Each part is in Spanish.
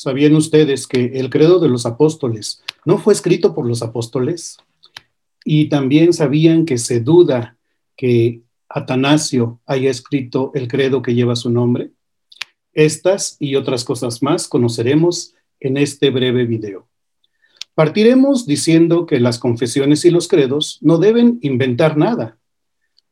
¿Sabían ustedes que el credo de los apóstoles no fue escrito por los apóstoles? Y también sabían que se duda que Atanasio haya escrito el credo que lleva su nombre. Estas y otras cosas más conoceremos en este breve video. Partiremos diciendo que las confesiones y los credos no deben inventar nada.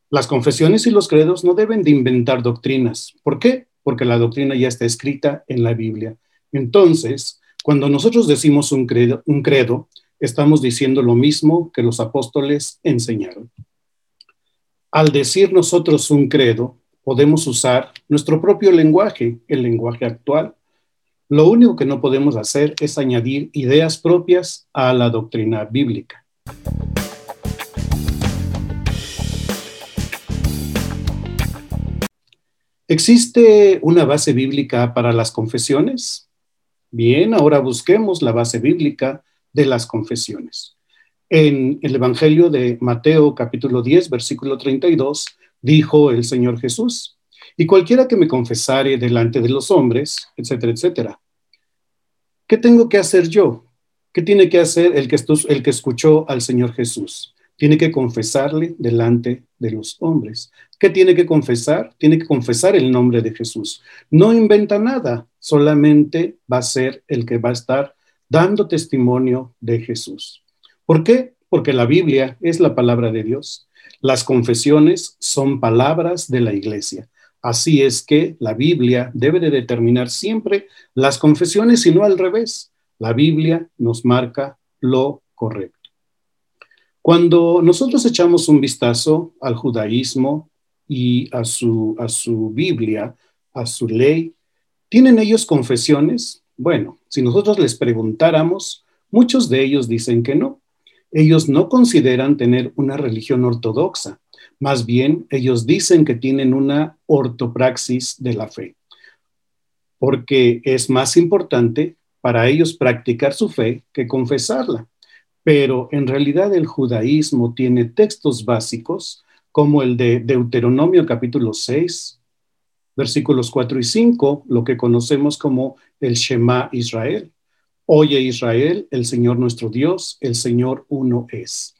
Las confesiones y los credos no deben de inventar doctrinas. ¿Por qué? Porque la doctrina ya está escrita en la Biblia. Entonces, cuando nosotros decimos un credo, un credo estamos diciendo lo mismo que los apóstoles enseñaron. Al decir nosotros un credo, podemos usar nuestro propio lenguaje, el lenguaje actual. Lo único que no podemos hacer es añadir ideas propias a la doctrina bíblica. ¿Existe una base bíblica para las confesiones? Bien, ahora busquemos la base bíblica de las confesiones. En el Evangelio de Mateo capítulo 10, versículo 32, dijo el Señor Jesús, y cualquiera que me confesare delante de los hombres, etcétera, etcétera. ¿Qué tengo que hacer yo? ¿Qué tiene que hacer el que, el que escuchó al Señor Jesús? Tiene que confesarle delante de los hombres. ¿Qué tiene que confesar? Tiene que confesar el nombre de Jesús. No inventa nada, solamente va a ser el que va a estar dando testimonio de Jesús. ¿Por qué? Porque la Biblia es la palabra de Dios. Las confesiones son palabras de la iglesia. Así es que la Biblia debe de determinar siempre las confesiones y no al revés. La Biblia nos marca lo correcto. Cuando nosotros echamos un vistazo al judaísmo y a su, a su Biblia, a su ley, ¿tienen ellos confesiones? Bueno, si nosotros les preguntáramos, muchos de ellos dicen que no ellos no consideran tener una religión ortodoxa, más bien ellos dicen que tienen una ortopraxis de la fe, porque es más importante para ellos practicar su fe que confesarla. Pero en realidad el judaísmo tiene textos básicos como el de Deuteronomio capítulo 6, versículos 4 y 5, lo que conocemos como el Shema Israel. Oye Israel, el Señor nuestro Dios, el Señor uno es.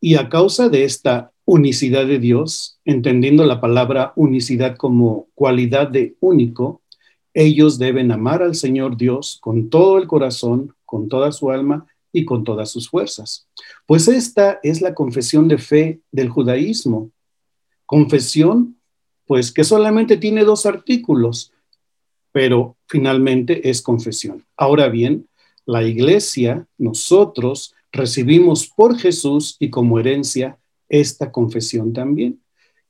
Y a causa de esta unicidad de Dios, entendiendo la palabra unicidad como cualidad de único, ellos deben amar al Señor Dios con todo el corazón, con toda su alma y con todas sus fuerzas. Pues esta es la confesión de fe del judaísmo. Confesión, pues que solamente tiene dos artículos, pero finalmente es confesión. Ahora bien, la iglesia, nosotros recibimos por Jesús y como herencia esta confesión también.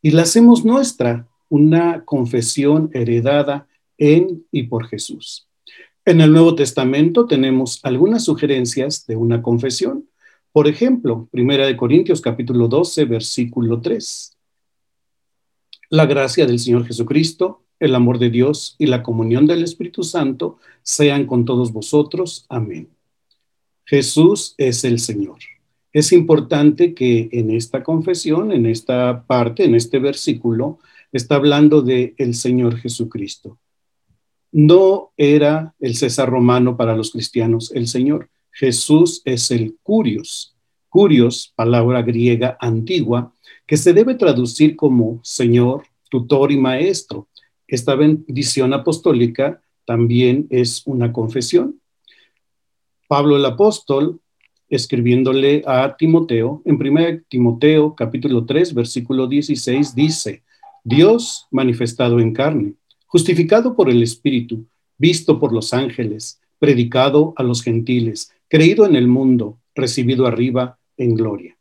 Y la hacemos nuestra, una confesión heredada en y por Jesús. En el Nuevo Testamento tenemos algunas sugerencias de una confesión. Por ejemplo, Primera de Corintios capítulo 12, versículo 3. La gracia del Señor Jesucristo el amor de Dios y la comunión del Espíritu Santo sean con todos vosotros. Amén. Jesús es el Señor. Es importante que en esta confesión, en esta parte, en este versículo, está hablando de el Señor Jesucristo. No era el César romano para los cristianos el Señor. Jesús es el Curios. Curios, palabra griega antigua, que se debe traducir como Señor, tutor y maestro esta bendición apostólica también es una confesión. Pablo el apóstol, escribiéndole a Timoteo, en 1 Timoteo capítulo 3, versículo 16, dice, Dios manifestado en carne, justificado por el Espíritu, visto por los ángeles, predicado a los gentiles, creído en el mundo, recibido arriba en gloria.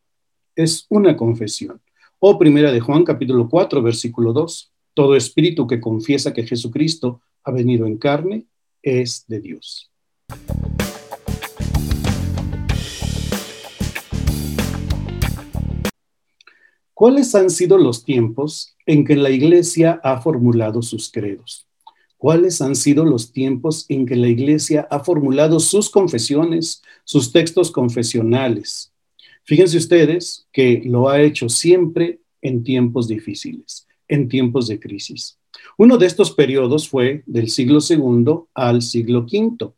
Es una confesión. O primera de Juan capítulo 4, versículo 2. Todo espíritu que confiesa que Jesucristo ha venido en carne es de Dios. ¿Cuáles han sido los tiempos en que la Iglesia ha formulado sus credos? ¿Cuáles han sido los tiempos en que la Iglesia ha formulado sus confesiones, sus textos confesionales? Fíjense ustedes que lo ha hecho siempre en tiempos difíciles en tiempos de crisis. Uno de estos periodos fue del siglo II al siglo V,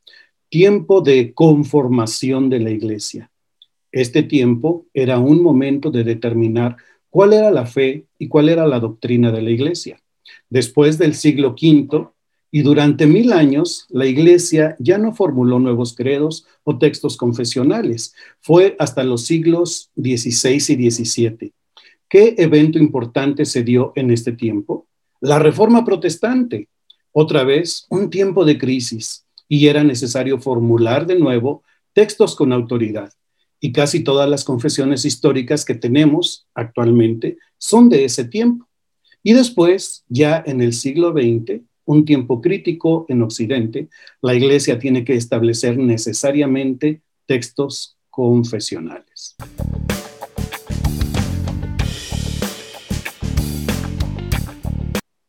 tiempo de conformación de la iglesia. Este tiempo era un momento de determinar cuál era la fe y cuál era la doctrina de la iglesia. Después del siglo V y durante mil años, la iglesia ya no formuló nuevos credos o textos confesionales. Fue hasta los siglos XVI y XVII. ¿Qué evento importante se dio en este tiempo? La reforma protestante. Otra vez, un tiempo de crisis y era necesario formular de nuevo textos con autoridad. Y casi todas las confesiones históricas que tenemos actualmente son de ese tiempo. Y después, ya en el siglo XX, un tiempo crítico en Occidente, la Iglesia tiene que establecer necesariamente textos confesionales.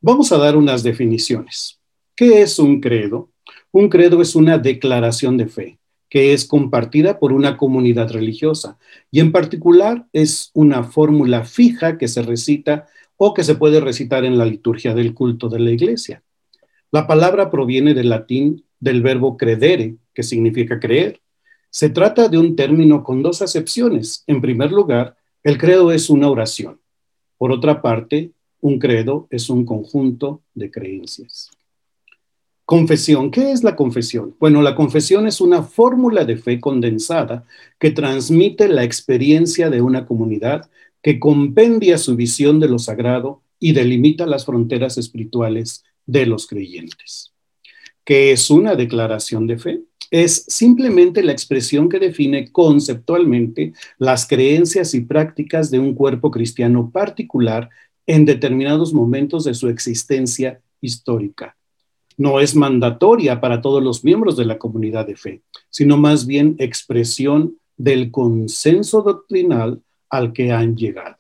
Vamos a dar unas definiciones. ¿Qué es un credo? Un credo es una declaración de fe que es compartida por una comunidad religiosa y en particular es una fórmula fija que se recita o que se puede recitar en la liturgia del culto de la iglesia. La palabra proviene del latín del verbo credere, que significa creer. Se trata de un término con dos acepciones. En primer lugar, el credo es una oración. Por otra parte, un credo es un conjunto de creencias. Confesión. ¿Qué es la confesión? Bueno, la confesión es una fórmula de fe condensada que transmite la experiencia de una comunidad que compendia su visión de lo sagrado y delimita las fronteras espirituales de los creyentes. ¿Qué es una declaración de fe? Es simplemente la expresión que define conceptualmente las creencias y prácticas de un cuerpo cristiano particular en determinados momentos de su existencia histórica. No es mandatoria para todos los miembros de la comunidad de fe, sino más bien expresión del consenso doctrinal al que han llegado.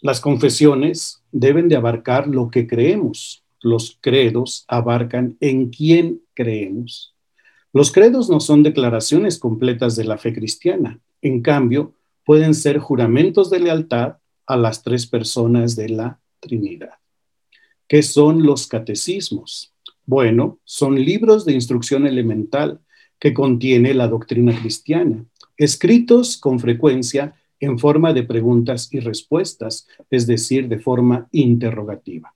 Las confesiones deben de abarcar lo que creemos. Los credos abarcan en quién creemos. Los credos no son declaraciones completas de la fe cristiana. En cambio, pueden ser juramentos de lealtad a las tres personas de la Trinidad. ¿Qué son los catecismos? Bueno, son libros de instrucción elemental que contiene la doctrina cristiana, escritos con frecuencia en forma de preguntas y respuestas, es decir, de forma interrogativa.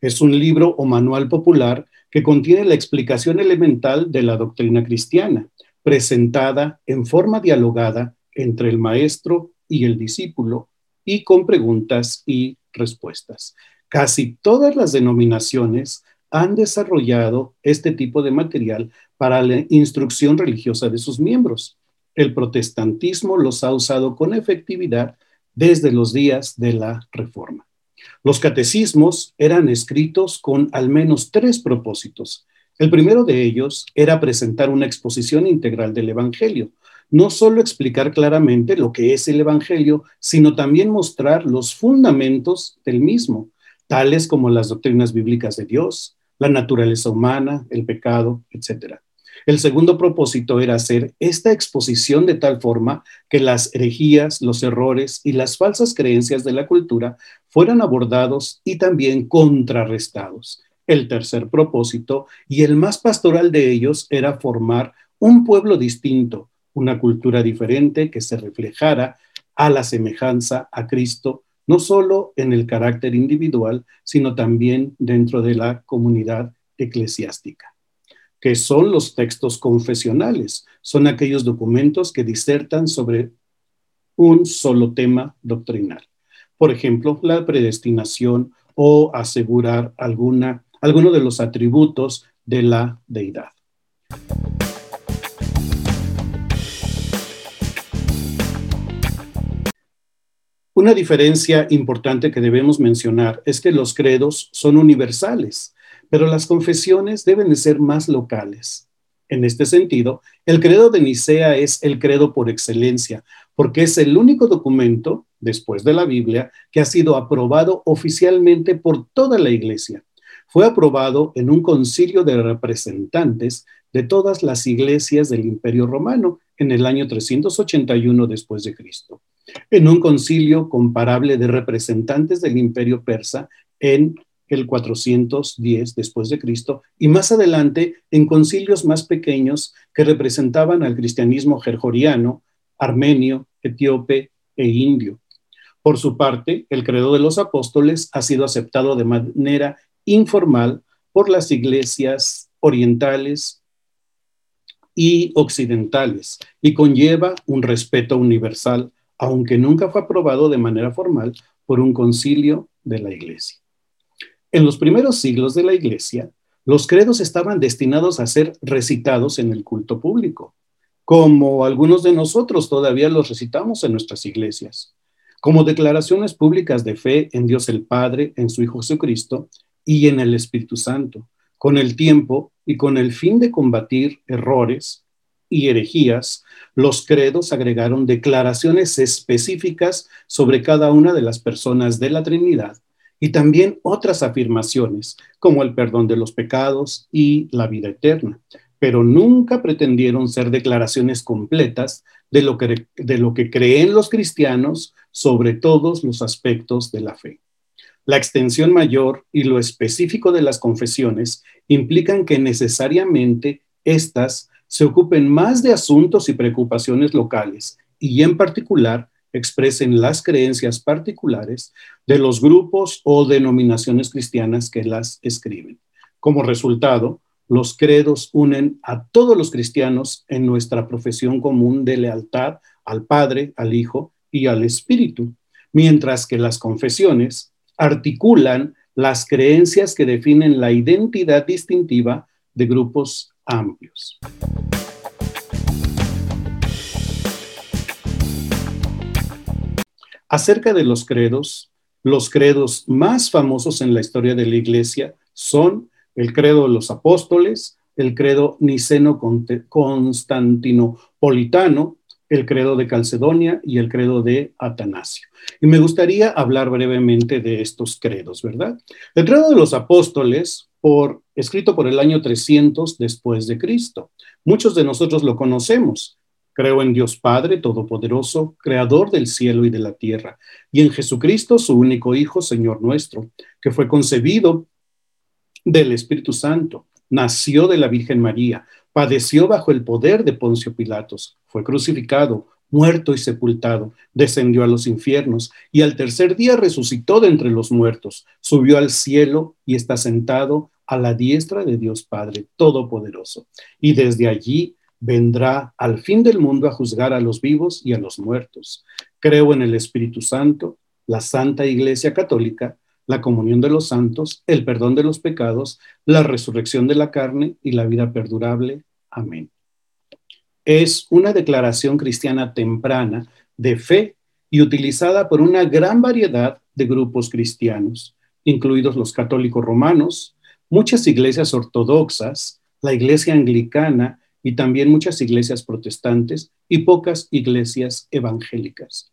Es un libro o manual popular que contiene la explicación elemental de la doctrina cristiana, presentada en forma dialogada entre el maestro y el discípulo y con preguntas y respuestas. Casi todas las denominaciones han desarrollado este tipo de material para la instrucción religiosa de sus miembros el protestantismo los ha usado con efectividad desde los días de la Reforma. Los catecismos eran escritos con al menos tres propósitos. El primero de ellos era presentar una exposición integral del Evangelio, no solo explicar claramente lo que es el Evangelio, sino también mostrar los fundamentos del mismo, tales como las doctrinas bíblicas de Dios, la naturaleza humana, el pecado, etc. El segundo propósito era hacer esta exposición de tal forma que las herejías, los errores y las falsas creencias de la cultura fueran abordados y también contrarrestados. El tercer propósito, y el más pastoral de ellos, era formar un pueblo distinto, una cultura diferente que se reflejara a la semejanza a Cristo, no solo en el carácter individual, sino también dentro de la comunidad eclesiástica que son los textos confesionales. Son aquellos documentos que disertan sobre un solo tema doctrinal. Por ejemplo, la predestinación o asegurar alguna, alguno de los atributos de la deidad. Una diferencia importante que debemos mencionar es que los credos son universales pero las confesiones deben de ser más locales. En este sentido, el credo de Nicea es el credo por excelencia, porque es el único documento, después de la Biblia, que ha sido aprobado oficialmente por toda la Iglesia. Fue aprobado en un concilio de representantes de todas las iglesias del Imperio Romano en el año 381 después de Cristo. En un concilio comparable de representantes del imperio persa en el 410 después de Cristo y más adelante en concilios más pequeños que representaban al cristianismo gerjoriano, armenio, etíope e indio. Por su parte, el credo de los apóstoles ha sido aceptado de manera informal por las iglesias orientales y occidentales y conlleva un respeto universal, aunque nunca fue aprobado de manera formal por un concilio de la iglesia. En los primeros siglos de la Iglesia, los credos estaban destinados a ser recitados en el culto público, como algunos de nosotros todavía los recitamos en nuestras iglesias, como declaraciones públicas de fe en Dios el Padre, en su Hijo Jesucristo y en el Espíritu Santo. Con el tiempo y con el fin de combatir errores y herejías, los credos agregaron declaraciones específicas sobre cada una de las personas de la Trinidad y también otras afirmaciones, como el perdón de los pecados y la vida eterna, pero nunca pretendieron ser declaraciones completas de lo que, de lo que creen los cristianos sobre todos los aspectos de la fe. La extensión mayor y lo específico de las confesiones implican que necesariamente éstas se ocupen más de asuntos y preocupaciones locales y en particular expresen las creencias particulares de los grupos o denominaciones cristianas que las escriben. Como resultado, los credos unen a todos los cristianos en nuestra profesión común de lealtad al Padre, al Hijo y al Espíritu, mientras que las confesiones articulan las creencias que definen la identidad distintiva de grupos amplios. Acerca de los credos, los credos más famosos en la historia de la Iglesia son el credo de los apóstoles, el credo niceno-constantinopolitano, el credo de Calcedonia y el credo de Atanasio. Y me gustaría hablar brevemente de estos credos, ¿verdad? El credo de los apóstoles, por, escrito por el año 300 después de Cristo. Muchos de nosotros lo conocemos. Creo en Dios Padre Todopoderoso, Creador del cielo y de la tierra, y en Jesucristo, su único Hijo, Señor nuestro, que fue concebido del Espíritu Santo, nació de la Virgen María, padeció bajo el poder de Poncio Pilatos, fue crucificado, muerto y sepultado, descendió a los infiernos y al tercer día resucitó de entre los muertos, subió al cielo y está sentado a la diestra de Dios Padre Todopoderoso. Y desde allí vendrá al fin del mundo a juzgar a los vivos y a los muertos. Creo en el Espíritu Santo, la Santa Iglesia Católica, la comunión de los santos, el perdón de los pecados, la resurrección de la carne y la vida perdurable. Amén. Es una declaración cristiana temprana de fe y utilizada por una gran variedad de grupos cristianos, incluidos los católicos romanos, muchas iglesias ortodoxas, la iglesia anglicana y también muchas iglesias protestantes y pocas iglesias evangélicas.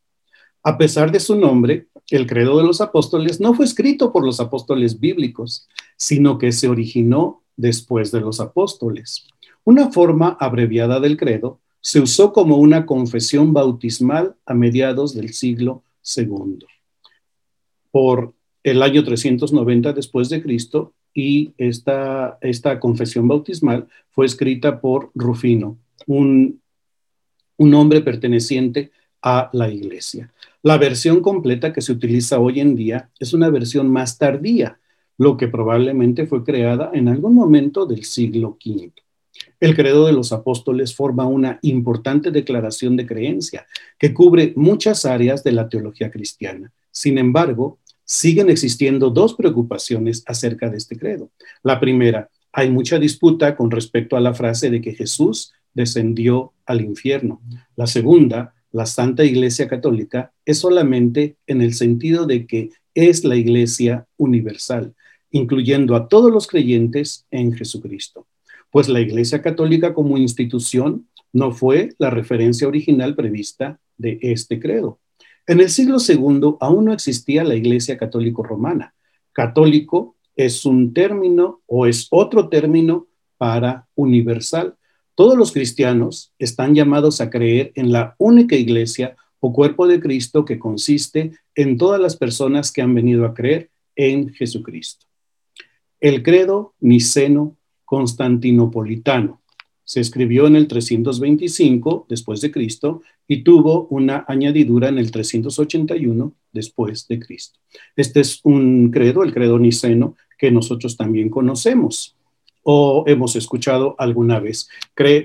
A pesar de su nombre, el credo de los apóstoles no fue escrito por los apóstoles bíblicos, sino que se originó después de los apóstoles. Una forma abreviada del credo se usó como una confesión bautismal a mediados del siglo II. Por el año 390 después de Cristo, y esta, esta confesión bautismal fue escrita por Rufino, un, un hombre perteneciente a la iglesia. La versión completa que se utiliza hoy en día es una versión más tardía, lo que probablemente fue creada en algún momento del siglo V. El credo de los apóstoles forma una importante declaración de creencia que cubre muchas áreas de la teología cristiana. Sin embargo, siguen existiendo dos preocupaciones acerca de este credo. La primera, hay mucha disputa con respecto a la frase de que Jesús descendió al infierno. La segunda, la Santa Iglesia Católica es solamente en el sentido de que es la Iglesia universal, incluyendo a todos los creyentes en Jesucristo. Pues la Iglesia Católica como institución no fue la referencia original prevista de este credo. En el siglo II aún no existía la Iglesia Católico Romana. Católico es un término o es otro término para universal. Todos los cristianos están llamados a creer en la única iglesia o cuerpo de Cristo que consiste en todas las personas que han venido a creer en Jesucristo. El credo niceno constantinopolitano se escribió en el 325 después de Cristo y tuvo una añadidura en el 381 después de Cristo. Este es un credo, el credo niceno, que nosotros también conocemos o hemos escuchado alguna vez.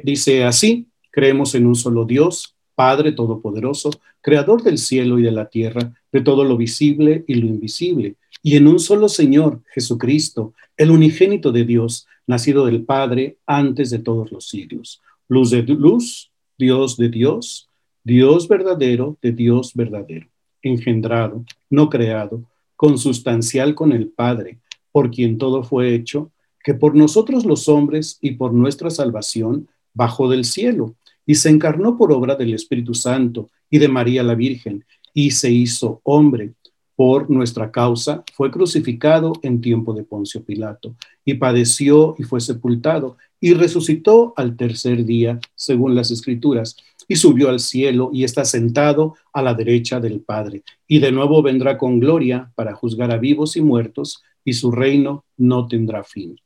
dice así, creemos en un solo Dios, Padre Todopoderoso, Creador del cielo y de la tierra, de todo lo visible y lo invisible, y en un solo Señor, Jesucristo, el unigénito de Dios, nacido del Padre antes de todos los siglos. Luz de luz, Dios de Dios, Dios verdadero de Dios verdadero, engendrado, no creado, consustancial con el Padre, por quien todo fue hecho, que por nosotros los hombres y por nuestra salvación bajó del cielo y se encarnó por obra del Espíritu Santo y de María la Virgen y se hizo hombre por nuestra causa, fue crucificado en tiempo de Poncio Pilato, y padeció y fue sepultado, y resucitó al tercer día, según las Escrituras, y subió al cielo y está sentado a la derecha del Padre, y de nuevo vendrá con gloria para juzgar a vivos y muertos, y su reino no tendrá fin.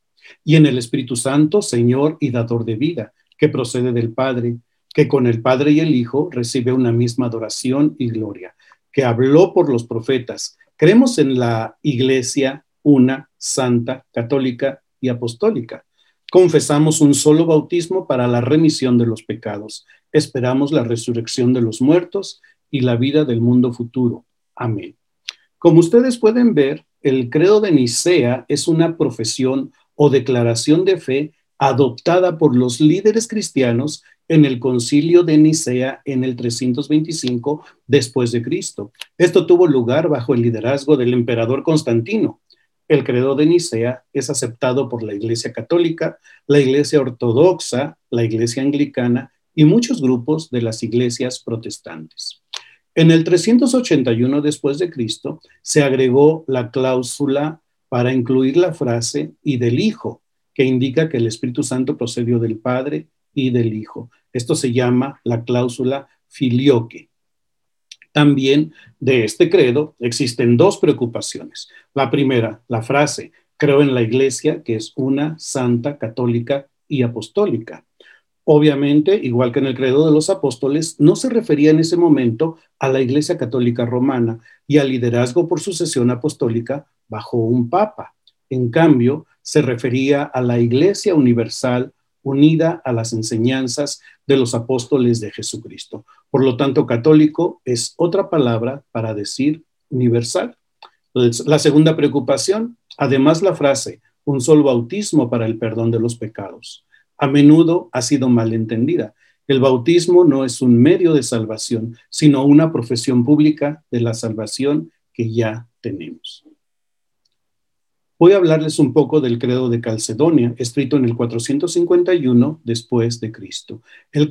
Y en el Espíritu Santo, Señor y dador de vida, que procede del Padre, que con el Padre y el Hijo recibe una misma adoración y gloria que habló por los profetas. Creemos en la iglesia una, santa, católica y apostólica. Confesamos un solo bautismo para la remisión de los pecados. Esperamos la resurrección de los muertos y la vida del mundo futuro. Amén. Como ustedes pueden ver, el credo de Nicea es una profesión o declaración de fe adoptada por los líderes cristianos en el concilio de Nicea en el 325 después de Cristo. Esto tuvo lugar bajo el liderazgo del emperador Constantino. El credo de Nicea es aceptado por la Iglesia Católica, la Iglesia Ortodoxa, la Iglesia Anglicana y muchos grupos de las iglesias protestantes. En el 381 después de Cristo se agregó la cláusula para incluir la frase y del Hijo, que indica que el Espíritu Santo procedió del Padre y del Hijo. Esto se llama la cláusula filioque. También de este credo existen dos preocupaciones. La primera, la frase, creo en la iglesia, que es una santa, católica y apostólica. Obviamente, igual que en el credo de los apóstoles, no se refería en ese momento a la Iglesia Católica Romana y al liderazgo por sucesión apostólica bajo un papa. En cambio, se refería a la Iglesia Universal unida a las enseñanzas de los apóstoles de Jesucristo. Por lo tanto, católico es otra palabra para decir universal. La segunda preocupación, además la frase, un solo bautismo para el perdón de los pecados, a menudo ha sido malentendida. El bautismo no es un medio de salvación, sino una profesión pública de la salvación que ya tenemos. Voy a hablarles un poco del credo de Calcedonia, escrito en el 451 después de Cristo. El,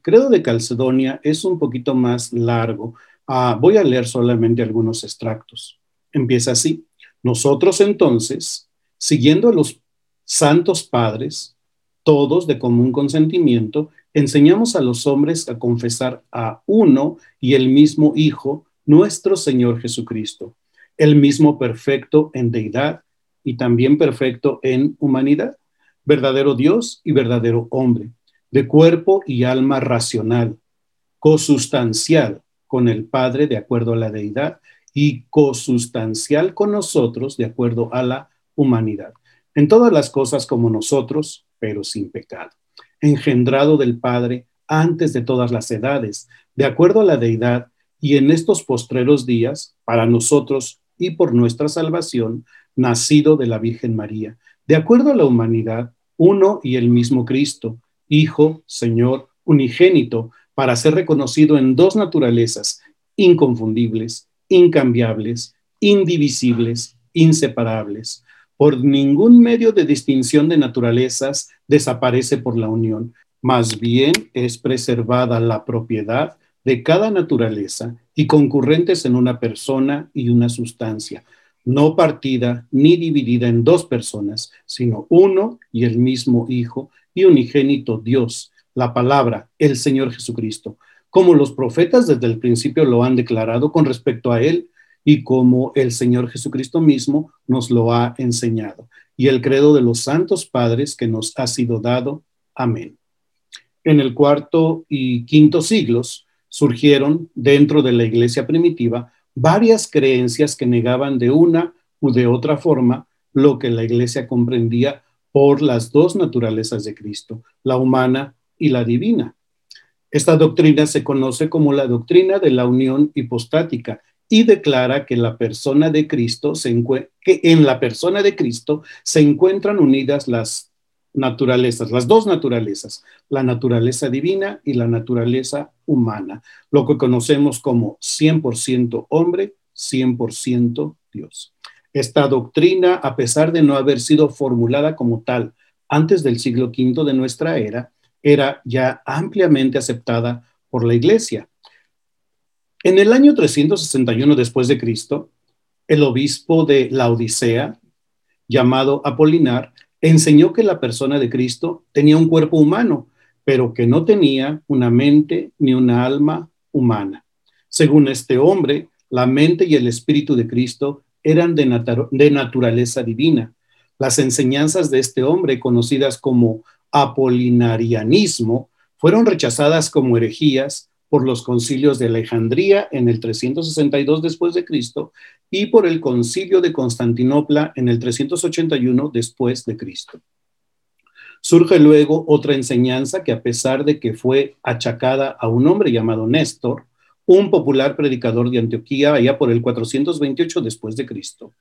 credo de Calcedonia es un poquito más largo. Ah, voy a leer solamente algunos extractos. Empieza así. Nosotros entonces, siguiendo a los santos padres, todos de común consentimiento, enseñamos a los hombres a confesar a uno y el mismo Hijo, nuestro Señor Jesucristo el mismo perfecto en deidad y también perfecto en humanidad, verdadero Dios y verdadero hombre, de cuerpo y alma racional, cosustancial con el Padre de acuerdo a la deidad y cosustancial con nosotros de acuerdo a la humanidad. En todas las cosas como nosotros, pero sin pecado. Engendrado del Padre antes de todas las edades, de acuerdo a la deidad, y en estos postreros días, para nosotros y por nuestra salvación, nacido de la Virgen María, de acuerdo a la humanidad, uno y el mismo Cristo, Hijo, Señor, unigénito, para ser reconocido en dos naturalezas inconfundibles, incambiables, indivisibles, inseparables. Por ningún medio de distinción de naturalezas desaparece por la unión, más bien es preservada la propiedad de cada naturaleza y concurrentes en una persona y una sustancia, no partida ni dividida en dos personas, sino uno y el mismo Hijo y unigénito Dios, la palabra, el Señor Jesucristo, como los profetas desde el principio lo han declarado con respecto a Él y como el Señor Jesucristo mismo nos lo ha enseñado, y el credo de los santos padres que nos ha sido dado. Amén. En el cuarto y quinto siglos surgieron dentro de la iglesia primitiva varias creencias que negaban de una u de otra forma lo que la iglesia comprendía por las dos naturalezas de Cristo, la humana y la divina. Esta doctrina se conoce como la doctrina de la unión hipostática y declara que la persona de Cristo se que en la persona de Cristo se encuentran unidas las naturalezas, las dos naturalezas, la naturaleza divina y la naturaleza humana, lo que conocemos como 100% hombre, 100% Dios. Esta doctrina, a pesar de no haber sido formulada como tal antes del siglo V de nuestra era, era ya ampliamente aceptada por la Iglesia. En el año 361 después de Cristo, el obispo de la Odisea, llamado Apolinar, enseñó que la persona de Cristo tenía un cuerpo humano, pero que no tenía una mente ni una alma humana. Según este hombre, la mente y el espíritu de Cristo eran de, de naturaleza divina. Las enseñanzas de este hombre, conocidas como apolinarianismo, fueron rechazadas como herejías por los concilios de Alejandría en el 362 después de Cristo y por el concilio de Constantinopla en el 381 después de Cristo. Surge luego otra enseñanza que a pesar de que fue achacada a un hombre llamado Néstor, un popular predicador de Antioquía allá por el 428 después de Cristo.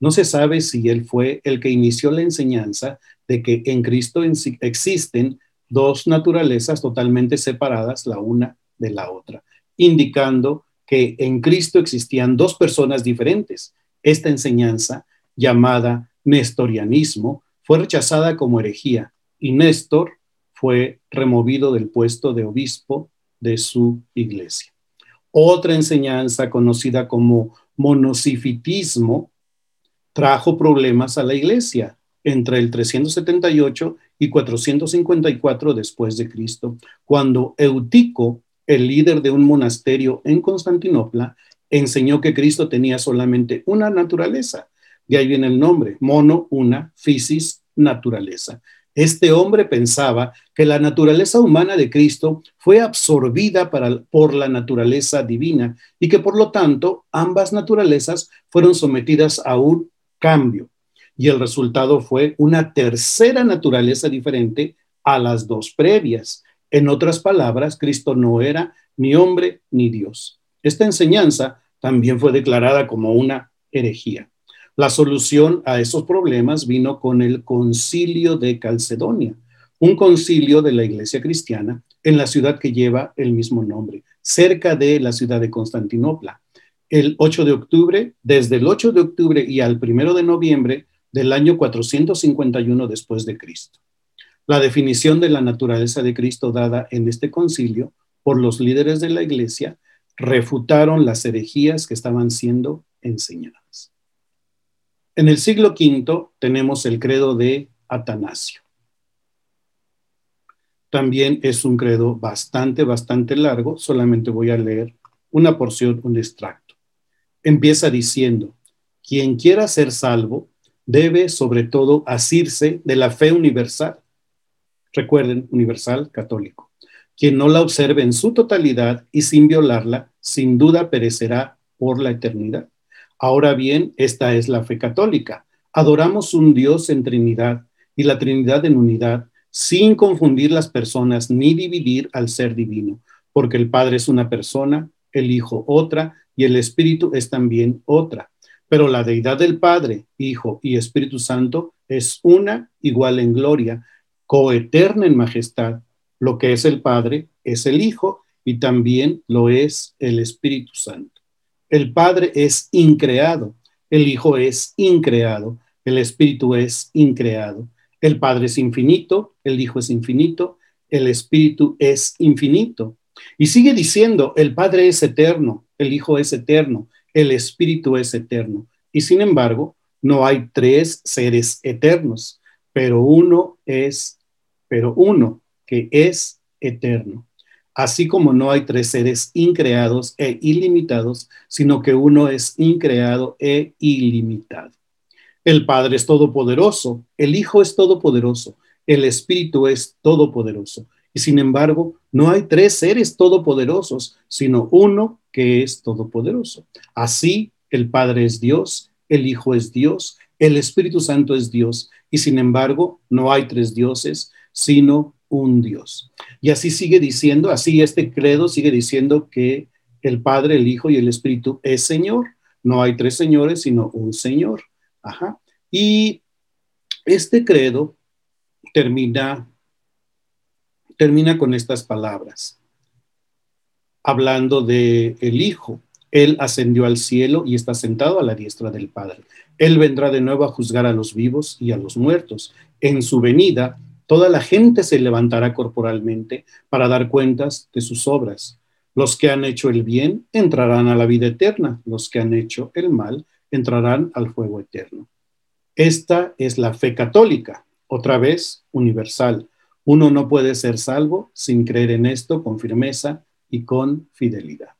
No se sabe si él fue el que inició la enseñanza de que en Cristo existen dos naturalezas totalmente separadas la una de la otra, indicando que en Cristo existían dos personas diferentes. Esta enseñanza, llamada nestorianismo, fue rechazada como herejía y Néstor fue removido del puesto de obispo de su iglesia. Otra enseñanza conocida como monosifitismo trajo problemas a la iglesia entre el 378 y 454 después de Cristo, cuando Eutico el líder de un monasterio en Constantinopla, enseñó que Cristo tenía solamente una naturaleza. De ahí viene el nombre, mono, una, physis, naturaleza. Este hombre pensaba que la naturaleza humana de Cristo fue absorbida por la naturaleza divina y que por lo tanto ambas naturalezas fueron sometidas a un cambio. Y el resultado fue una tercera naturaleza diferente a las dos previas. En otras palabras, Cristo no era ni hombre ni Dios. Esta enseñanza también fue declarada como una herejía. La solución a esos problemas vino con el concilio de Calcedonia, un concilio de la iglesia cristiana en la ciudad que lleva el mismo nombre, cerca de la ciudad de Constantinopla. El 8 de octubre, desde el 8 de octubre y al 1 de noviembre del año 451 después de Cristo. La definición de la naturaleza de Cristo dada en este concilio por los líderes de la iglesia refutaron las herejías que estaban siendo enseñadas. En el siglo V tenemos el credo de Atanasio. También es un credo bastante, bastante largo, solamente voy a leer una porción, un extracto. Empieza diciendo, quien quiera ser salvo debe sobre todo asirse de la fe universal recuerden, universal católico. Quien no la observe en su totalidad y sin violarla, sin duda perecerá por la eternidad. Ahora bien, esta es la fe católica. Adoramos un Dios en Trinidad y la Trinidad en unidad, sin confundir las personas ni dividir al ser divino, porque el Padre es una persona, el Hijo otra y el Espíritu es también otra. Pero la deidad del Padre, Hijo y Espíritu Santo es una igual en gloria coeterna en majestad. Lo que es el Padre es el Hijo y también lo es el Espíritu Santo. El Padre es increado, el Hijo es increado, el Espíritu es increado. El Padre es infinito, el Hijo es infinito, el Espíritu es infinito. Y sigue diciendo, el Padre es eterno, el Hijo es eterno, el Espíritu es eterno. Y sin embargo, no hay tres seres eternos, pero uno es pero uno que es eterno. así como no hay tres seres increados e ilimitados, sino que uno es increado e ilimitado. El Padre es todopoderoso, el Hijo es todopoderoso, el Espíritu es todopoderoso. Y sin embargo, no hay tres seres todopoderosos, sino uno que es todopoderoso. Así, el Padre es Dios, el Hijo es Dios, el Espíritu Santo es Dios. Y sin embargo, no hay tres dioses, sino un Dios. Y así sigue diciendo, así este credo sigue diciendo que el Padre, el Hijo y el Espíritu es Señor. No hay tres señores, sino un Señor. Ajá. Y este credo termina, termina con estas palabras, hablando de el Hijo. Él ascendió al cielo y está sentado a la diestra del Padre. Él vendrá de nuevo a juzgar a los vivos y a los muertos. En su venida, toda la gente se levantará corporalmente para dar cuentas de sus obras. Los que han hecho el bien entrarán a la vida eterna, los que han hecho el mal entrarán al fuego eterno. Esta es la fe católica, otra vez universal. Uno no puede ser salvo sin creer en esto con firmeza y con fidelidad.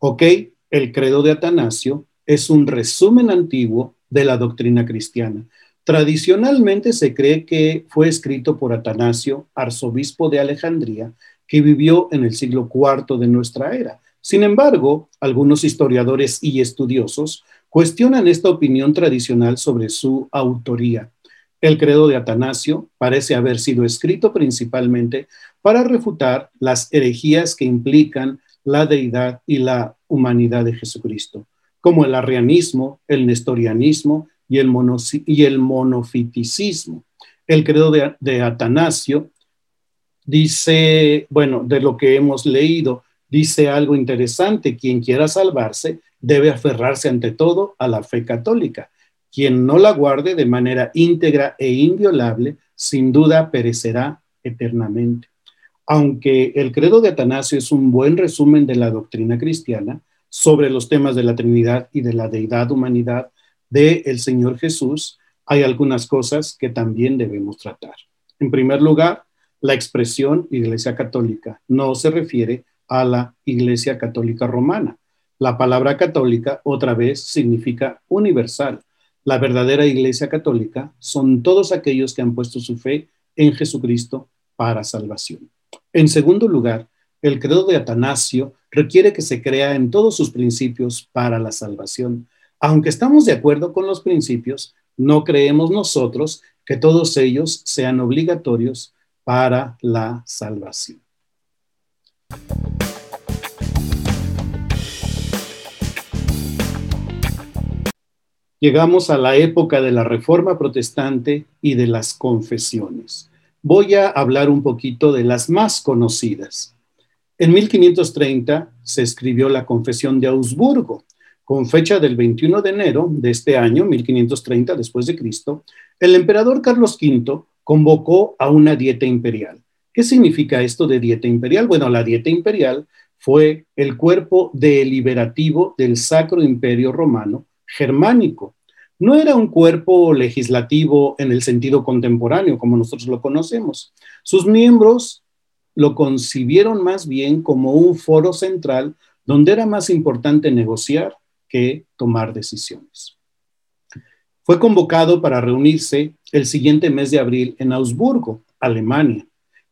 Ok, el credo de Atanasio es un resumen antiguo de la doctrina cristiana. Tradicionalmente se cree que fue escrito por Atanasio, arzobispo de Alejandría, que vivió en el siglo IV de nuestra era. Sin embargo, algunos historiadores y estudiosos cuestionan esta opinión tradicional sobre su autoría. El credo de Atanasio parece haber sido escrito principalmente para refutar las herejías que implican la deidad y la humanidad de Jesucristo, como el arrianismo, el nestorianismo y el, y el monofiticismo. El credo de, de Atanasio dice, bueno, de lo que hemos leído, dice algo interesante, quien quiera salvarse debe aferrarse ante todo a la fe católica. Quien no la guarde de manera íntegra e inviolable, sin duda perecerá eternamente. Aunque el credo de Atanasio es un buen resumen de la doctrina cristiana sobre los temas de la Trinidad y de la deidad humanidad del el Señor Jesús, hay algunas cosas que también debemos tratar. En primer lugar, la expresión Iglesia Católica no se refiere a la Iglesia Católica Romana, la palabra católica, otra vez, significa universal. La verdadera Iglesia Católica son todos aquellos que han puesto su fe en Jesucristo para salvación. En segundo lugar, el credo de Atanasio requiere que se crea en todos sus principios para la salvación. Aunque estamos de acuerdo con los principios, no creemos nosotros que todos ellos sean obligatorios para la salvación. Llegamos a la época de la Reforma Protestante y de las confesiones. Voy a hablar un poquito de las más conocidas. En 1530 se escribió la Confesión de Augsburgo, con fecha del 21 de enero de este año, 1530 después de Cristo, el emperador Carlos V convocó a una dieta imperial. ¿Qué significa esto de dieta imperial? Bueno, la dieta imperial fue el cuerpo deliberativo del Sacro Imperio Romano germánico. No era un cuerpo legislativo en el sentido contemporáneo como nosotros lo conocemos. Sus miembros lo concibieron más bien como un foro central donde era más importante negociar que tomar decisiones. Fue convocado para reunirse el siguiente mes de abril en Augsburgo, Alemania.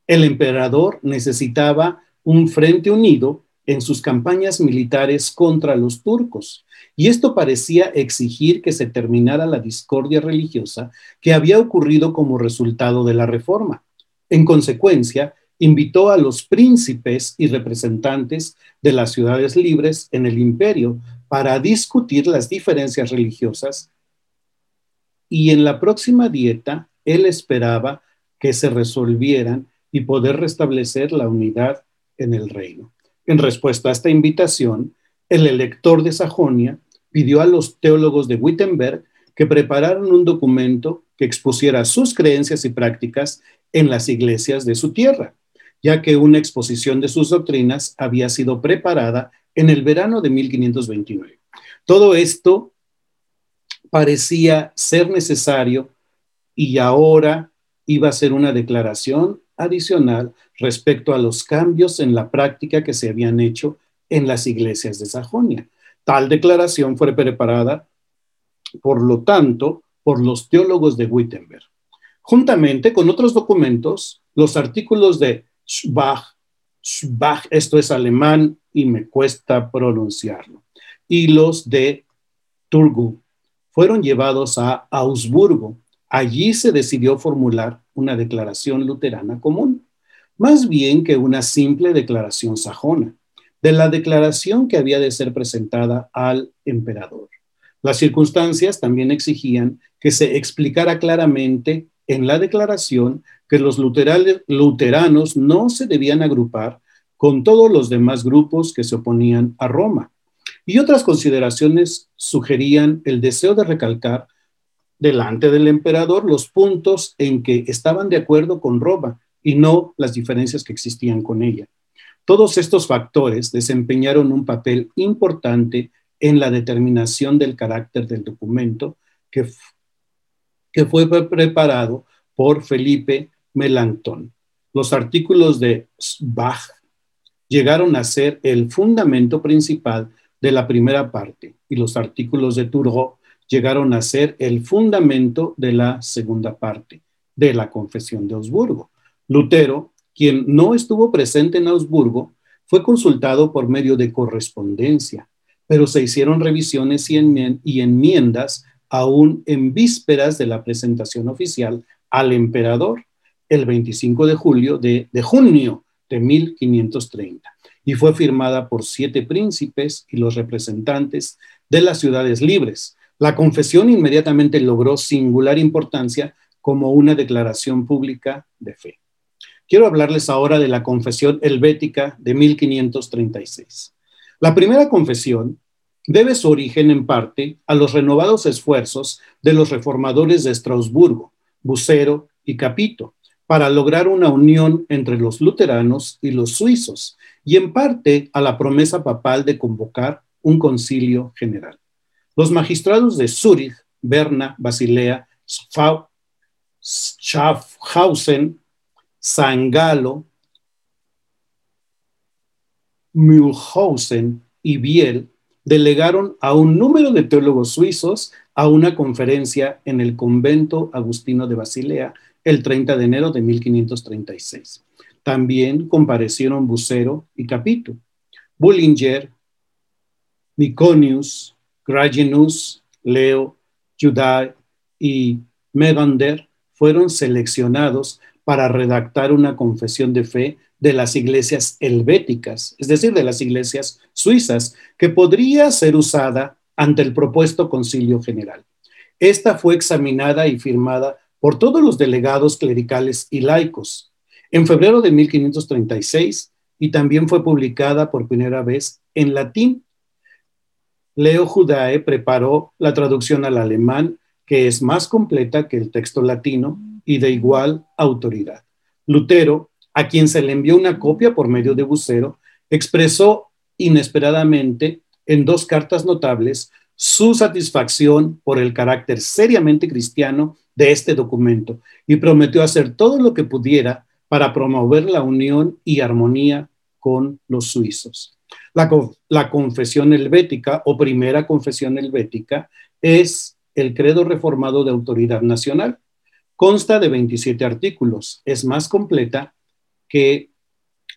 El emperador necesitaba un frente unido en sus campañas militares contra los turcos, y esto parecía exigir que se terminara la discordia religiosa que había ocurrido como resultado de la reforma. En consecuencia, invitó a los príncipes y representantes de las ciudades libres en el imperio para discutir las diferencias religiosas y en la próxima dieta él esperaba que se resolvieran y poder restablecer la unidad en el reino. En respuesta a esta invitación, el elector de Sajonia pidió a los teólogos de Wittenberg que prepararan un documento que expusiera sus creencias y prácticas en las iglesias de su tierra, ya que una exposición de sus doctrinas había sido preparada en el verano de 1529. Todo esto parecía ser necesario y ahora iba a ser una declaración adicional respecto a los cambios en la práctica que se habían hecho en las iglesias de Sajonia. Tal declaración fue preparada, por lo tanto, por los teólogos de Wittenberg, juntamente con otros documentos, los artículos de Schbach, Schbach, esto es alemán y me cuesta pronunciarlo, y los de Turgu, fueron llevados a Augsburgo. Allí se decidió formular una declaración luterana común, más bien que una simple declaración sajona de la declaración que había de ser presentada al emperador. Las circunstancias también exigían que se explicara claramente en la declaración que los luteranos no se debían agrupar con todos los demás grupos que se oponían a Roma. Y otras consideraciones sugerían el deseo de recalcar delante del emperador los puntos en que estaban de acuerdo con Roma y no las diferencias que existían con ella. Todos estos factores desempeñaron un papel importante en la determinación del carácter del documento que, que fue preparado por Felipe Melanchthon. Los artículos de Bach llegaron a ser el fundamento principal de la primera parte y los artículos de Turgot llegaron a ser el fundamento de la segunda parte de la Confesión de Augsburgo. Lutero quien no estuvo presente en Augsburgo, fue consultado por medio de correspondencia, pero se hicieron revisiones y, enmiendas aún en vísperas de la presentación oficial al emperador el 25 de julio de, de junio de 1530 y fue firmada por siete príncipes y los representantes de las ciudades libres. La confesión inmediatamente logró singular importancia como una declaración pública de fe. Quiero hablarles ahora de la confesión helvética de 1536. La primera confesión debe su origen en parte a los renovados esfuerzos de los reformadores de Estrasburgo, Bucero y Capito para lograr una unión entre los luteranos y los suizos, y en parte a la promesa papal de convocar un concilio general. Los magistrados de Zúrich, Berna, Basilea, Schaffhausen Sangalo, Mühlhausen y Biel delegaron a un número de teólogos suizos a una conferencia en el convento agustino de Basilea el 30 de enero de 1536. También comparecieron Bucero y Capito. Bullinger, Miconius, Gragenus, Leo, Judá y Megander fueron seleccionados para redactar una confesión de fe de las iglesias helvéticas, es decir, de las iglesias suizas, que podría ser usada ante el propuesto concilio general. Esta fue examinada y firmada por todos los delegados clericales y laicos en febrero de 1536 y también fue publicada por primera vez en latín. Leo Judae preparó la traducción al alemán, que es más completa que el texto latino, y de igual autoridad. Lutero, a quien se le envió una copia por medio de Bucero, expresó inesperadamente en dos cartas notables su satisfacción por el carácter seriamente cristiano de este documento y prometió hacer todo lo que pudiera para promover la unión y armonía con los suizos. La, confesión helvética o primera confesión helvética es el credo reformado de autoridad nacional Consta de 27 artículos. Es más completa que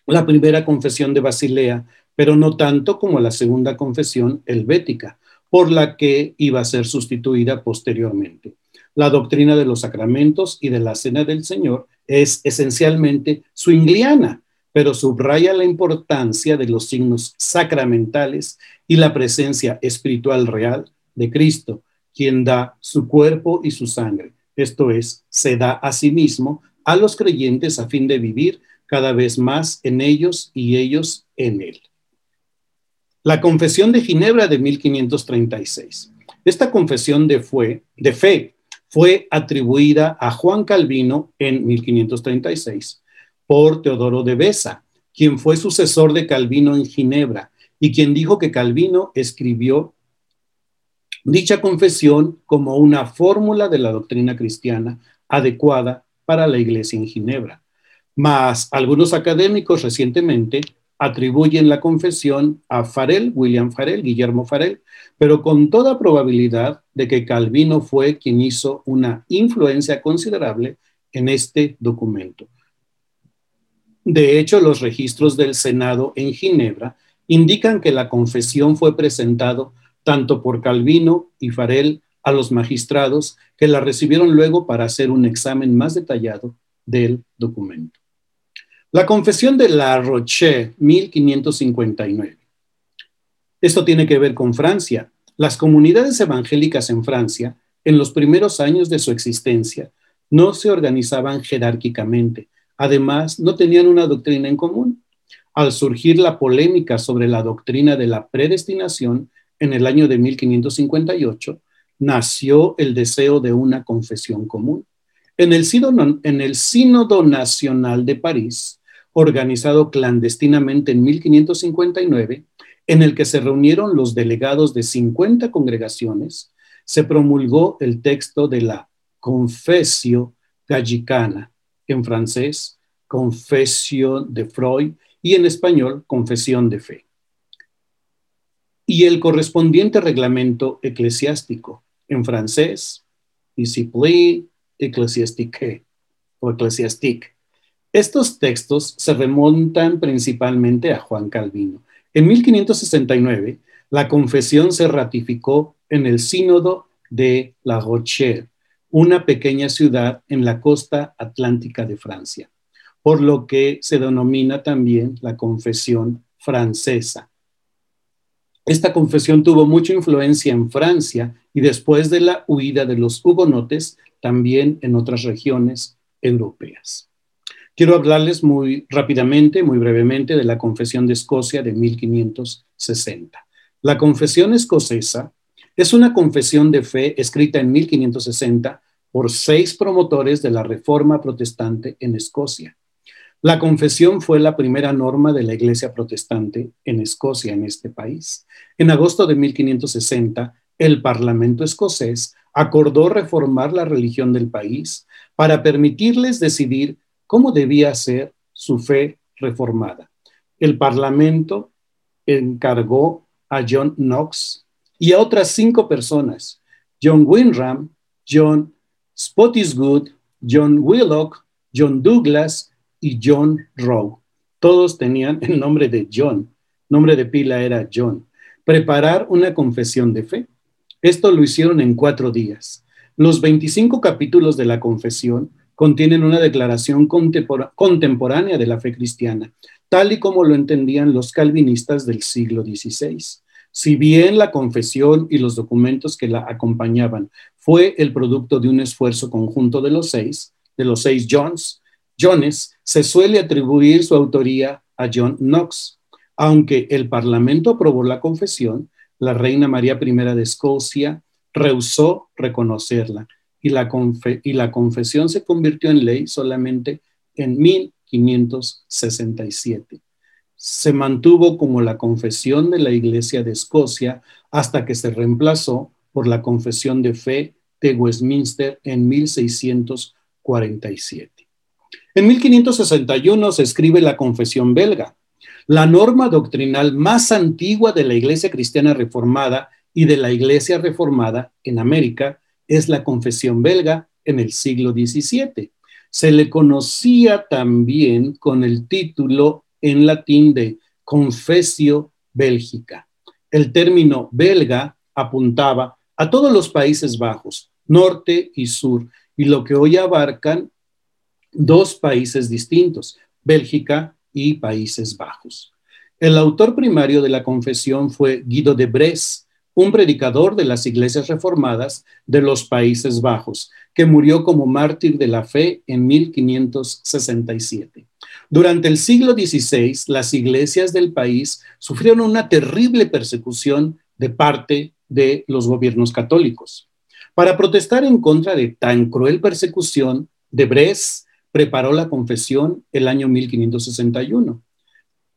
la primera confesión de Basilea, pero no tanto como la segunda confesión helvética, por la que iba a ser sustituida posteriormente. La doctrina de los sacramentos y de la cena del Señor es esencialmente swingliana, pero subraya la importancia de los signos sacramentales y la presencia espiritual real de Cristo, quien da su cuerpo y su sangre esto es, se da a sí mismo a los creyentes a fin de vivir cada vez más en ellos y ellos en él. La Confesión de Ginebra de 1536. Esta confesión de, de fe fue atribuida a Juan Calvino en 1536 por Teodoro de Besa, quien fue sucesor de Calvino en Ginebra y quien dijo que Calvino escribió dicha confesión como una fórmula de la doctrina cristiana adecuada para la iglesia en Ginebra. Mas algunos académicos recientemente atribuyen la confesión a Farel, William Farel, Guillermo Farel, pero con toda probabilidad de que Calvino fue quien hizo una influencia considerable en este documento. De hecho, los registros del Senado en Ginebra indican que la confesión fue presentado tanto por Calvino y Farel a los magistrados que la recibieron luego para hacer un examen más detallado del documento. La confesión de La Roche, 1559. Esto tiene que ver con Francia. Las comunidades evangélicas en Francia, en los primeros años de su existencia, no se organizaban jerárquicamente. Además, no tenían una doctrina en común. Al surgir la polémica sobre la doctrina de la predestinación en el año de 1558, nació el deseo de una confesión común. En el, sínodo, Nacional de París, organizado clandestinamente en 1559, en el que se reunieron los delegados de 50 congregaciones, se promulgó el texto de la Confesio Gallicana, en francés, Confesio de Freud, y en español, Confesión de Fe. Y el correspondiente reglamento eclesiástico, en francés, Discipline Ecclesiastique o Ecclesiastique. Estos textos se remontan principalmente a Juan Calvino. En 1569, la confesión se ratificó en el Sínodo de La Rochelle, una pequeña ciudad en la costa atlántica de Francia, por lo que se denomina también la confesión francesa. Esta confesión tuvo mucha influencia en Francia y después de la huida de los hugonotes, también en otras regiones europeas. Quiero hablarles muy rápidamente, muy brevemente, de la Confesión de Escocia de 1560. La Confesión Escocesa es una confesión de fe escrita en 1560 por seis promotores de la Reforma Protestante en Escocia. La confesión fue la primera norma de la Iglesia Protestante en Escocia, en este país. En agosto de 1560, el Parlamento escocés acordó reformar la religión del país para permitirles decidir cómo debía ser su fe reformada. El Parlamento encargó a John Knox y a otras cinco personas, John Winram, John Spottiswoode, John Willock, John Douglas y John Rowe. Todos tenían el nombre de John. Nombre de pila era John. Preparar una confesión de fe. Esto lo hicieron en cuatro días. Los 25 capítulos de la confesión contienen una declaración contemporánea de la fe cristiana, tal y como lo entendían los calvinistas del siglo XVI. Si bien la confesión y los documentos que la acompañaban fue el producto de un esfuerzo conjunto de los seis, de los seis Johns, Jones, se suele atribuir su autoría a John Knox. Aunque el Parlamento aprobó la confesión, la reina María I de Escocia rehusó reconocerla y la, y la confesión se convirtió en ley solamente en 1567. Se mantuvo como la confesión de la Iglesia de Escocia hasta que se reemplazó por la confesión de fe de Westminster en 1647. En 1561 se escribe la Confesión belga, la norma doctrinal más antigua de la Iglesia Cristiana Reformada y de la Iglesia Reformada en América es la Confesión belga en el siglo XVII. Se le conocía también con el título en latín de Confesio Bélgica. El término belga apuntaba a todos los Países Bajos, norte y sur, y lo que hoy abarcan dos países distintos, Bélgica y Países Bajos. El autor primario de la confesión fue Guido de Bres, un predicador de las iglesias reformadas de los Países Bajos, que murió como mártir de la fe en 1567. Durante el siglo XVI, las iglesias del país sufrieron una terrible persecución de parte de los gobiernos católicos. Para protestar en contra de tan cruel persecución, Debres preparó la confesión el año 1561.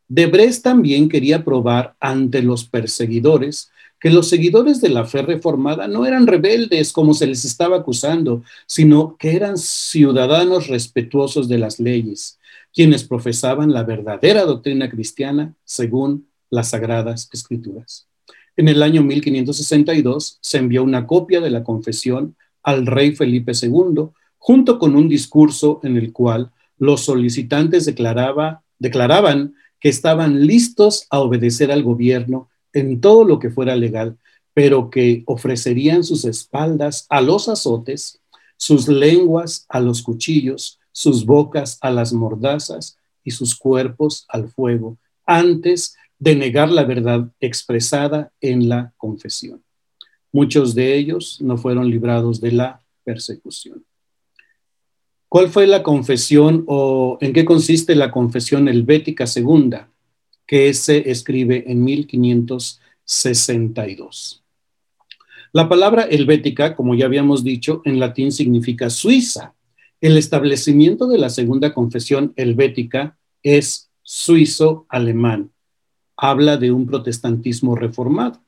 Debres también quería probar ante los perseguidores que los seguidores de la fe reformada no eran rebeldes como se les estaba acusando, sino que eran ciudadanos respetuosos de las leyes. quienes profesaban la verdadera doctrina cristiana según las sagradas escrituras. En el año 1562 se envió una copia de la confesión al rey Felipe II, junto con un discurso en el cual los solicitantes declaraba, declaraban que estaban listos a obedecer al gobierno en todo lo que fuera legal, pero que ofrecerían sus espaldas a los azotes, sus lenguas a los cuchillos, sus bocas a las mordazas y sus cuerpos al fuego, antes de negar la verdad expresada en la confesión. Muchos de ellos no fueron librados de la persecución. ¿Cuál fue la confesión o en qué consiste la confesión helvética segunda que se escribe en 1562? La palabra helvética, como ya habíamos dicho, en latín significa Suiza. El establecimiento de la segunda confesión helvética es suizo-alemán. Habla de un protestantismo reformado.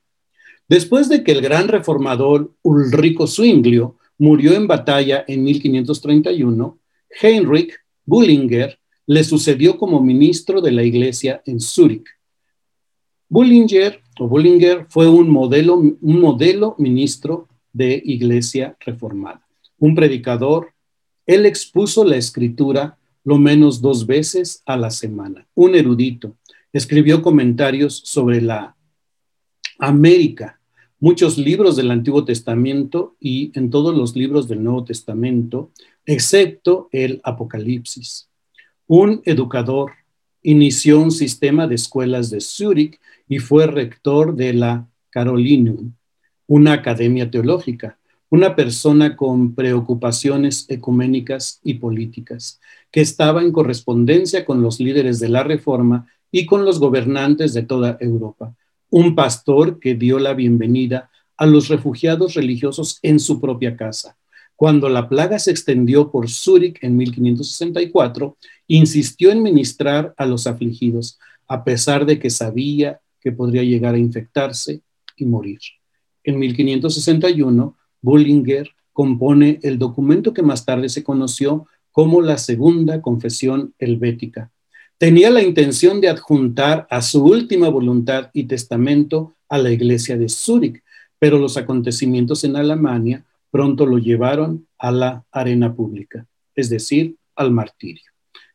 Después de que el gran reformador Ulrico Zwinglio murió en batalla en 1531, Heinrich Bullinger le sucedió como ministro de la iglesia en Zúrich. Bullinger, o Bullinger fue un modelo, un modelo ministro de iglesia reformada, un predicador. Él expuso la escritura lo menos dos veces a la semana, un erudito. Escribió comentarios sobre la América muchos libros del Antiguo Testamento y en todos los libros del Nuevo Testamento, excepto el Apocalipsis. Un educador inició un sistema de escuelas de Zúrich y fue rector de la Carolinum, una academia teológica, una persona con preocupaciones ecuménicas y políticas, que estaba en correspondencia con los líderes de la Reforma y con los gobernantes de toda Europa un pastor que dio la bienvenida a los refugiados religiosos en su propia casa. Cuando la plaga se extendió por Zúrich en 1564, insistió en ministrar a los afligidos, a pesar de que sabía que podría llegar a infectarse y morir. En 1561, Bullinger compone el documento que más tarde se conoció como la Segunda Confesión Helvética, tenía la intención de adjuntar a su última voluntad y testamento a la iglesia de Zúrich, pero los acontecimientos en Alemania pronto lo llevaron a la arena pública, es decir, al martirio.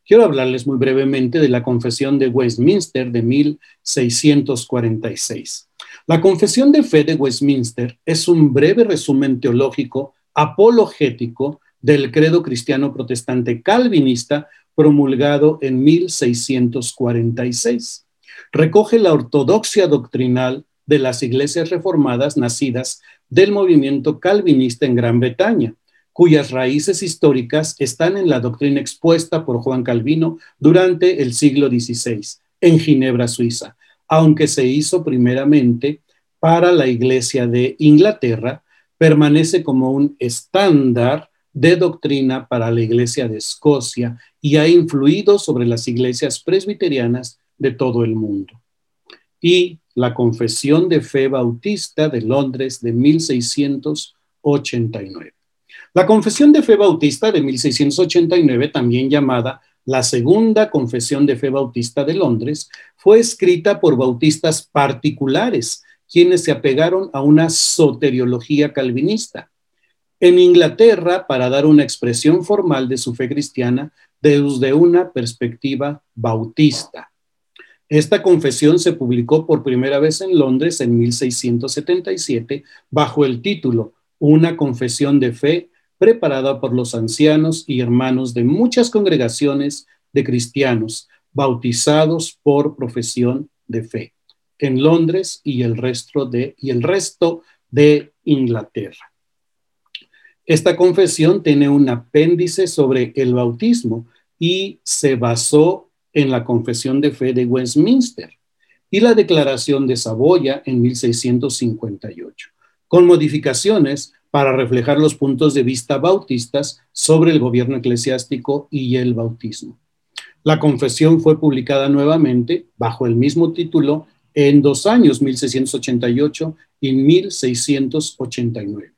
Quiero hablarles muy brevemente de la Confesión de Westminster de 1646. La Confesión de Fe de Westminster es un breve resumen teológico apologético del credo cristiano protestante calvinista promulgado en 1646. Recoge la ortodoxia doctrinal de las iglesias reformadas nacidas del movimiento calvinista en Gran Bretaña, cuyas raíces históricas están en la doctrina expuesta por Juan Calvino durante el siglo XVI en Ginebra, Suiza, aunque se hizo primeramente para la Iglesia de Inglaterra, permanece como un estándar de doctrina para la Iglesia de Escocia y ha influido sobre las iglesias presbiterianas de todo el mundo. Y la Confesión de Fe Bautista de Londres de 1689. La Confesión de Fe Bautista de 1689, también llamada la Segunda Confesión de Fe Bautista de Londres, fue escrita por bautistas particulares, quienes se apegaron a una soteriología calvinista en Inglaterra para dar una expresión formal de su fe cristiana desde una perspectiva bautista. Esta confesión se publicó por primera vez en Londres en 1677 bajo el título Una confesión de fe preparada por los ancianos y hermanos de muchas congregaciones de cristianos bautizados por profesión de fe en Londres y el resto de, y el resto de Inglaterra. Esta confesión tiene un apéndice sobre el bautismo y se basó en la confesión de fe de Westminster y la declaración de Saboya en 1658, con modificaciones para reflejar los puntos de vista bautistas sobre el gobierno eclesiástico y el bautismo. La confesión fue publicada nuevamente bajo el mismo título en dos años, 1688 y 1689.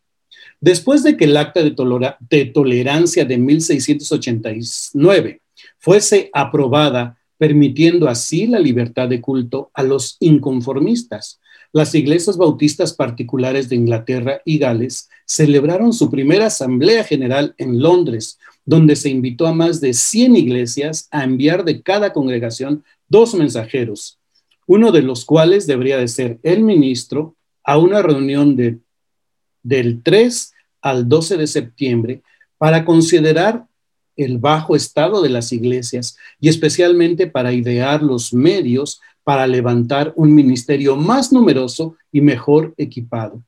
Después de que el acta de, tolerancia de 1689 fuese aprobada, permitiendo así la libertad de culto a los inconformistas. Las iglesias bautistas particulares de Inglaterra y Gales celebraron su primera asamblea general en Londres, donde se invitó a más de 100 iglesias a enviar de cada congregación dos mensajeros, uno de los cuales debería de ser el ministro, a una reunión de, del 3 al 12 de septiembre para considerar el bajo estado de las iglesias y especialmente para idear los medios para levantar un ministerio más numeroso y mejor equipado.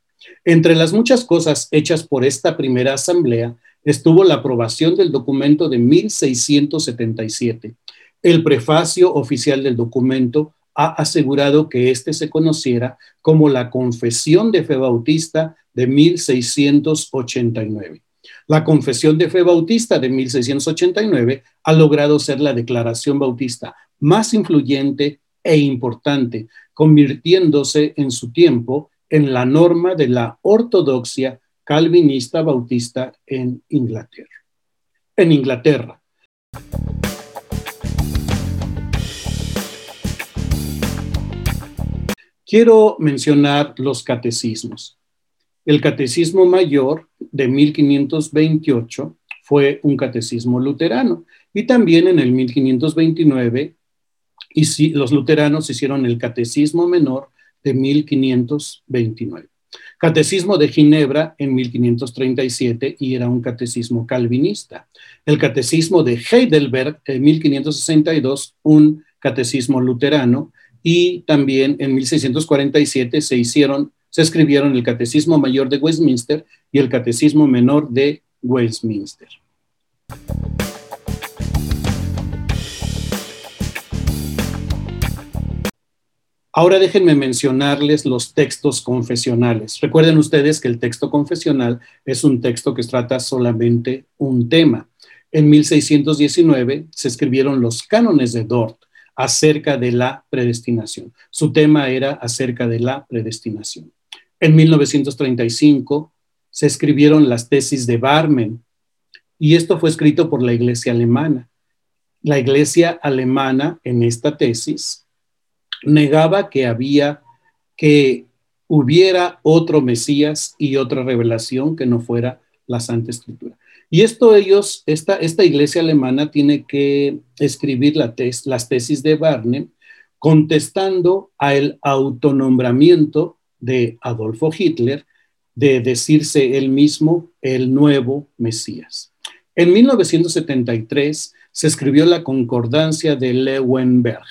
Entre las muchas cosas hechas por esta primera asamblea estuvo la aprobación del documento de 1677. El prefacio oficial del documento ha asegurado que éste se conociera como la Confesión de Fe Bautista de 1689. La Confesión de Fe Bautista de 1689 ha logrado ser la declaración bautista más influyente e importante, convirtiéndose en su tiempo en la norma de la ortodoxia calvinista bautista en Inglaterra. En Inglaterra. Quiero mencionar los catecismos. El catecismo mayor de 1528 fue un catecismo luterano y también en el 1529 y si, los luteranos hicieron el catecismo menor de 1529. Catecismo de Ginebra en 1537 y era un catecismo calvinista. El catecismo de Heidelberg en 1562, un catecismo luterano y también en 1647 se hicieron, se escribieron el Catecismo Mayor de Westminster y el Catecismo Menor de Westminster. Ahora déjenme mencionarles los textos confesionales. Recuerden ustedes que el texto confesional es un texto que trata solamente un tema. En 1619 se escribieron los cánones de Dort, acerca de la predestinación. Su tema era acerca de la predestinación. En 1935 se escribieron las tesis de Barmen y esto fue escrito por la iglesia alemana. La iglesia alemana en esta tesis negaba que había que hubiera otro Mesías y otra revelación que no fuera la Santa Escritura. Y esto ellos, esta, esta iglesia alemana tiene que escribir la las tesis de Barney contestando al autonombramiento de Adolfo Hitler de decirse él mismo el nuevo Mesías. En 1973 se escribió la Concordancia de Lewenberg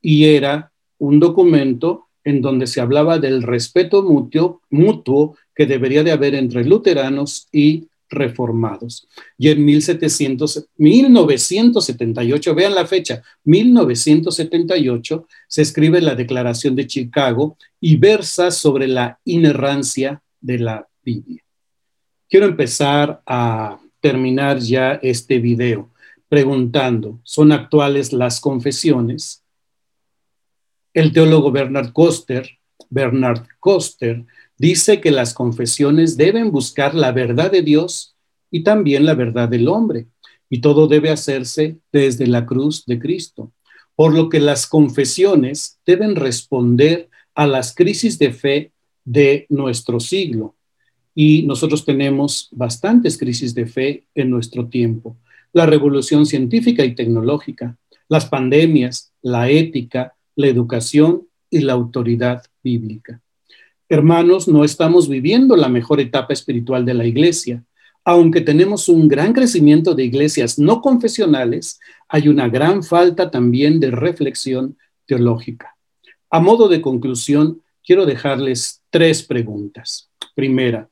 y era un documento en donde se hablaba del respeto mutuo, mutuo que debería de haber entre luteranos y reformados. Y en 1700, 1978, vean la fecha, 1978, se escribe la Declaración de Chicago y versa sobre la inerrancia de la Biblia. Quiero empezar a terminar ya este video preguntando, ¿son actuales las confesiones? El teólogo Bernard Koster, Bernard Koster dice que las confesiones deben buscar la verdad de Dios y también la verdad del hombre, y todo debe hacerse desde la cruz de Cristo, por lo que las confesiones deben responder a las crisis de fe de nuestro siglo. Y nosotros tenemos bastantes crisis de fe en nuestro tiempo. La revolución científica y tecnológica, las pandemias, la ética, la educación y la autoridad bíblica. Hermanos, no estamos viviendo la mejor etapa espiritual de la iglesia. Aunque tenemos un gran crecimiento de iglesias no confesionales, hay una gran falta también de reflexión teológica. A modo de conclusión, quiero dejarles tres preguntas. Primera,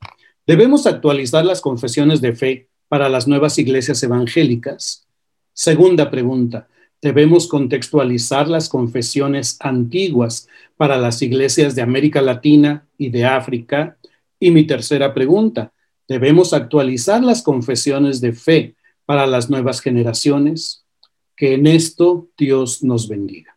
¿debemos actualizar las confesiones de fe para las nuevas iglesias evangélicas? Segunda pregunta, debemos contextualizar las confesiones antiguas para las iglesias de América Latina y de África. Y mi tercera pregunta, ¿debemos actualizar las confesiones de fe para las nuevas generaciones? Que en esto Dios nos bendiga.